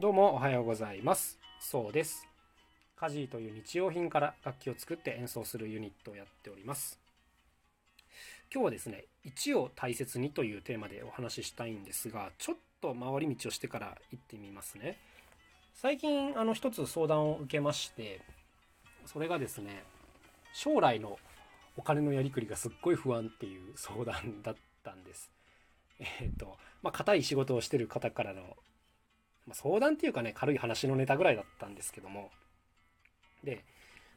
どうもおはようございます。そうです。カジーという日用品から楽器を作って演奏するユニットをやっております。今日はですね1を大切にというテーマでお話ししたいんですがちょっと回り道をしてから行ってみますね。最近あの一つ相談を受けましてそれがですね将来のお金のやりくりがすっごい不安っていう相談だったんです。えっ、ー、とまあ硬い仕事をしてる方からの、まあ、相談っていうかね軽い話のネタぐらいだったんですけども。で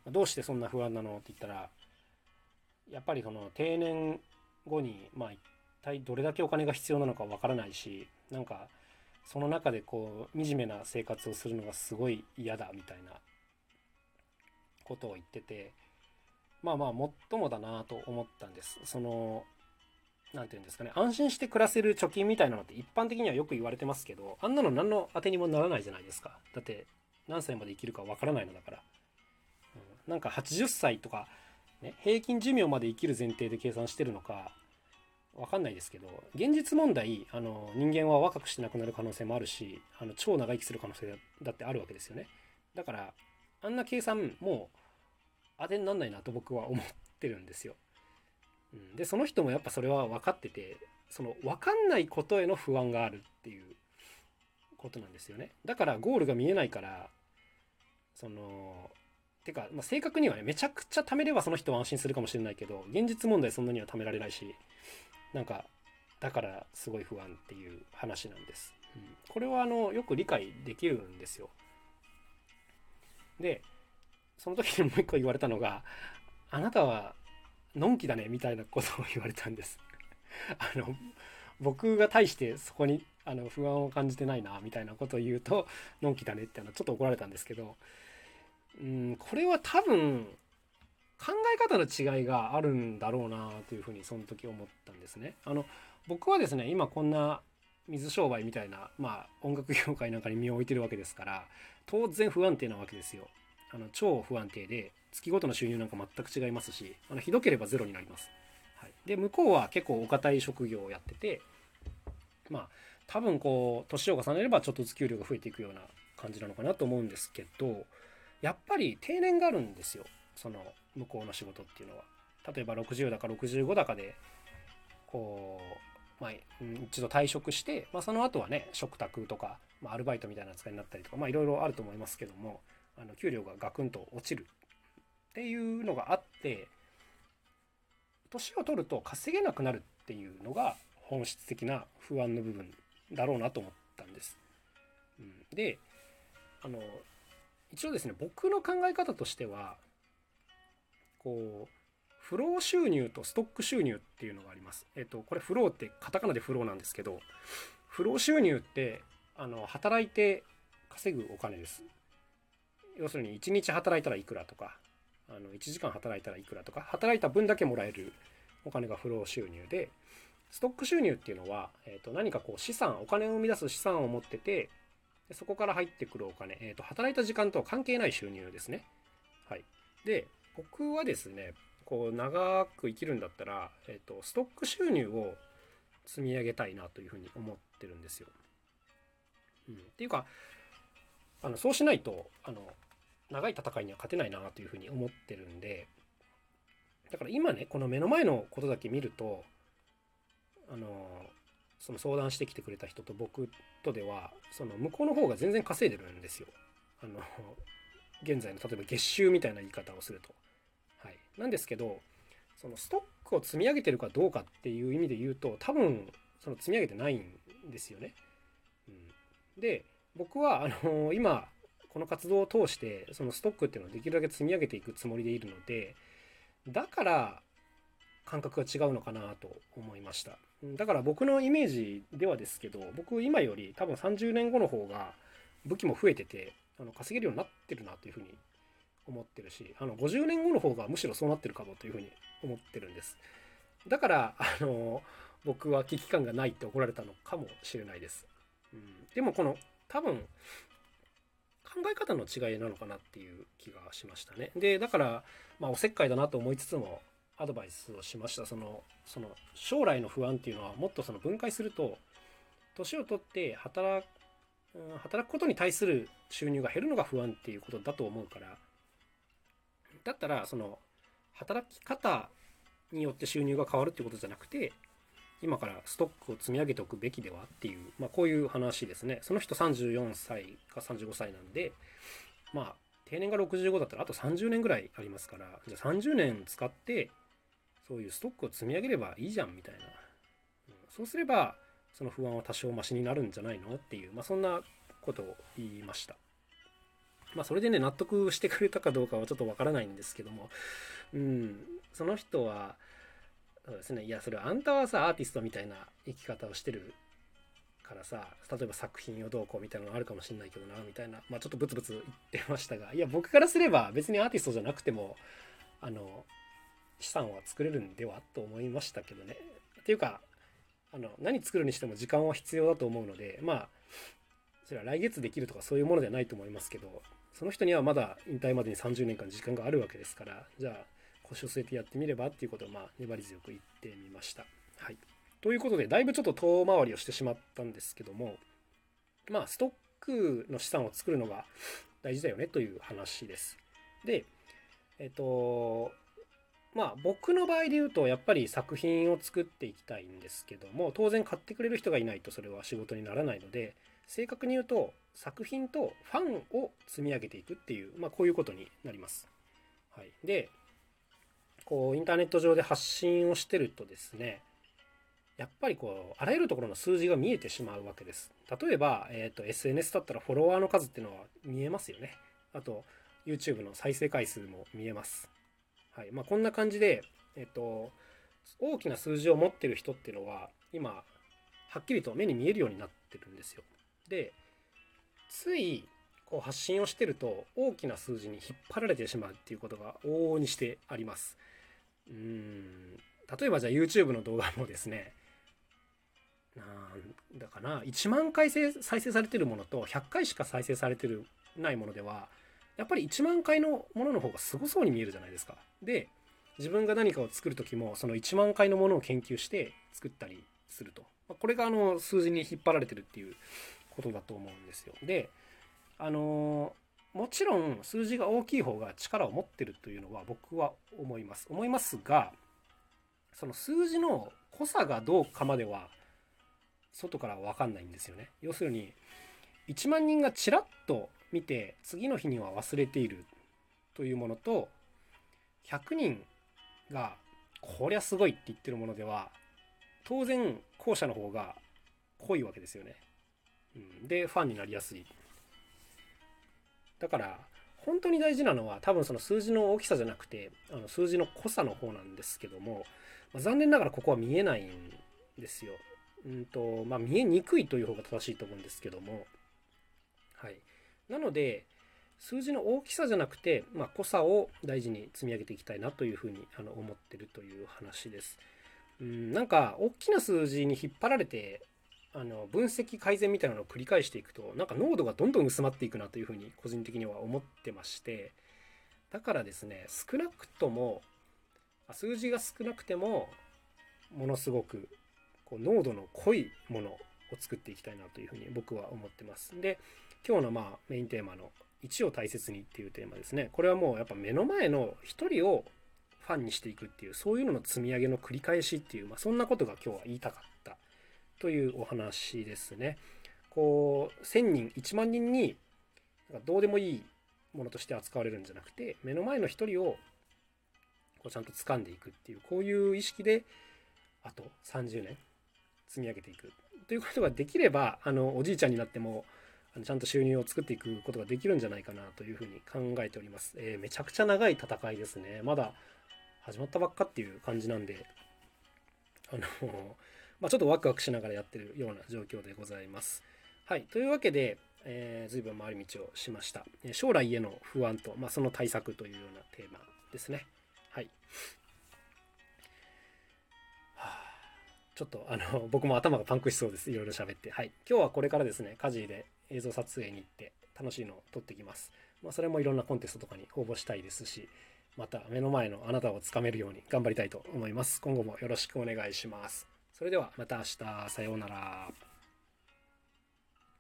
どうしてそんな不安なのって言ったらやっぱりその定年後にまあ一体どれだけお金が必要なのかわからないしなんかその中でこう惨めな生活をするのがすごい嫌だみたいなことを言っててまあまあもっともだなと思ったんです。その何て言うんですかね安心して暮らせる貯金みたいなのって一般的にはよく言われてますけどあんなの何の当てにもならないじゃないですか。だって何歳まで生きるかわからないのだから、うん、なんか80歳とかね、平均寿命まで生きる前提で計算してるのか分かんないですけど現実問題あの人間は若くして亡くなる可能性もあるしあの超長生きする可能性だってあるわけですよね。だからあんな計算もう当てになんないなと僕は思ってるんですよ、うん、でその人もやっぱそれは分かっててその分かんないことへの不安があるっていうことなんですよね。だからゴールが見えないからそのてか、まあ、正確にはねめちゃくちゃ貯めればその人は安心するかもしれないけど現実問題そんなには貯められないしなんかだからすごい不安っていう話なんです、うん、これはあのよく理解できるんですよ。でその時にもう一個言われたのがあなたはのんきだねみたいなことを言われたんです あの僕が対してそこにあの不安を感じてないなみたいなことを言うとのんきだねってのちょっと怒られたんですけどうんこれは多分考え方の違いがあるんだろうなというふうにその時思ったんですね。あの僕はですね今こんな水商売みたいな、まあ、音楽業界なんかに身を置いてるわけですから当然不安定なわけですよ。あの超不安定で月ごとの収入なんか全く違いますしあのひどければゼロになります。はい、で向こうは結構お堅い職業をやっててまあ多分こう年を重ねればちょっとずつ給料が増えていくような感じなのかなと思うんですけどやっぱり定年があるんですよその向こうの仕事っていうのは。例えば60だか65だかでこう、まあ、一度退職して、まあ、その後はね食卓とか、まあ、アルバイトみたいな扱いになったりとかまあいろいろあると思いますけどもあの給料がガクンと落ちるっていうのがあって年を取ると稼げなくなるっていうのが本質的な不安の部分だろうなと思ったんです。うん、であの一応ですね僕の考え方としてはこうフロー収入とストック収入っていうのがあります。えっとこれフローってカタカナでフローなんですけどフロー収入ってあの働いて稼ぐお金です。要するに1日働いたらいくらとかあの1時間働いたらいくらとか働いた分だけもらえるお金がフロー収入でストック収入っていうのは、えー、と何かこう資産お金を生み出す資産を持っててでそこから入ってくるお金、えーと、働いた時間とは関係ない収入ですね。はい。で、僕はですね、こう長く生きるんだったら、えーと、ストック収入を積み上げたいなというふうに思ってるんですよ。うん、っていうか、あのそうしないとあの長い戦いには勝てないなというふうに思ってるんで、だから今ね、この目の前のことだけ見ると、あのその相談してきてくれた人と僕とではその向こうの方が全然稼いでるんですよ。あの現在の例えば月収みたいな言い方をすると。はい、なんですけどそのストックを積み上げてるかどうかっていう意味で言うと多分その積み上げてないんですよね。うん、で僕はあの今この活動を通してそのストックっていうのをできるだけ積み上げていくつもりでいるのでだから感覚が違うのかなと思いました。だから僕のイメージではですけど、僕今より多分30年後の方が武器も増えてて、あの稼げるようになってるなというふうに思ってるし、あの50年後の方がむしろそうなってるかもというふうに思ってるんです。だから、あの、僕は危機感がないって怒られたのかもしれないです。うん、でもこの多分考え方の違いなのかなっていう気がしましたね。で、だから、まあおせっかいだなと思いつつも、アドバイスをしましたそのその将来の不安っていうのはもっとその分解すると年を取って働働くことに対する収入が減るのが不安っていうことだと思うからだったらその働き方によって収入が変わるってことじゃなくて今からストックを積み上げておくべきではっていう、まあ、こういう話ですね。その人34歳か35歳なんでまあ定年が65だったらあと30年ぐらいありますからじゃあ30年使ってそういうストックを積み上げればいいじゃんみたいな、うん、そうすればその不安は多少マシになるんじゃないのっていう、まあ、そんなことを言いました。まあ、それでね、納得してくれたかどうかはちょっとわからないんですけども、うん、その人は、そうですね、いや、それあんたはさ、アーティストみたいな生き方をしてるからさ、例えば作品をどうこうみたいなのがあるかもしんないけどな、みたいな、まあ、ちょっとブツブツ言ってましたが、いや、僕からすれば別にアーティストじゃなくても、あの、資産は作れるんではと思いましたけどね。っていうか、あの、何作るにしても時間は必要だと思うので、まあ、それは来月できるとかそういうものではないと思いますけど、その人にはまだ引退までに30年間時間があるわけですからじゃあ腰を据えてやってみればっていうことをまあ粘り強く言ってみました。はい、ということでだいぶちょっと遠回りをしてしまったんですけどもまあストックの資産を作るのが大事だよねという話です。でえっとまあ僕の場合で言うとやっぱり作品を作っていきたいんですけども当然買ってくれる人がいないとそれは仕事にならないので正確に言うと作品とファンを積み上げていくっていう、まあ、こういうことになります。はい、でこうインターネット上で発信をしてるとですねやっぱりこうあらゆるところの数字が見えてしまうわけです。例えば、えーと、SNS だったらフォロワーの数っていうのは見えますよね。あと YouTube の再生回数も見えます。はいまあ、こんな感じで、えっ、ー、と、大きな数字を持ってる人っていうのは今はっきりと目に見えるようになってるんですよ。でついこう発信をしてると大きな数字に引っ張られてしまうっていうことが往々にしてあります。うん例えばじゃあ YouTube の動画もですねなんだかな1万回再生されてるものと100回しか再生されてるないものではやっぱり1万回のものの方がすごそうに見えるじゃないですか。で自分が何かを作る時もその1万回のものを研究して作ったりすると。これがあの数字に引っ張られてるっていうことだと思うんですよ。であのもちろん数字が大きい方が力を持ってるというのは僕は思います。思いますがその数字の濃さがどうかまでは外からは分かんないんですよね。要するに1万人がちらっと見て次の日には忘れているというものと100人がこりゃすごいって言ってるものでは当然後者の方が濃いわけですよね。うん、でファンになりやすいだから本当に大事なのは多分その数字の大きさじゃなくてあの数字の濃さの方なんですけども、まあ、残念ながらここは見えないんですよ。うんとまあ、見えにくいという方が正しいと思うんですけども、はい、なので数字の大きさじゃなくて、まあ、濃さを大事に積み上げていきたいなというふうにあの思ってるという話です。うんなんか大きな数字に引っ張られてあの分析改善みたいなのを繰り返していくとなんか濃度がどんどん薄まっていくなというふうに個人的には思ってましてだからですね少なくとも数字が少なくてもものすごくこう濃度の濃いものを作っていきたいなというふうに僕は思ってます。で今日のまあメインテーマの1を大切にっていうテーマですねこれはもうやっぱ目の前の1人をファンにしていくっていうそういうのの積み上げの繰り返しっていう、まあ、そんなことが今日は言いたかったというお話ですね。こう1,000人1万人にどうでもいいものとして扱われるんじゃなくて目の前の一人をこうちゃんと掴んでいくっていうこういう意識であと30年積み上げていくということができればあのおじいちゃんになってもあのちゃんと収入を作っていくことができるんじゃないかなというふうに考えております。えー、めちゃくちゃ長い戦いですね。まだ始まったばっかっていう感じなんであのまあ、ちょっとワクワクしながらやってるような状況でございます。はい。というわけで、えー、随分回り道をしました。将来への不安と、まあ、その対策というようなテーマですね。はい。はあ、ちょっとあの 僕も頭がパンクしそうです。いろいろ喋って。はい。今日はこれからですね、家事で映像撮影に行って楽しいのを撮ってきます。まあ、それもいろんなコンテストとかに応募したいですし、また目の前のあなたをつかめるように頑張りたいと思います。今後もよろしくお願いします。それではまた明日さようなら。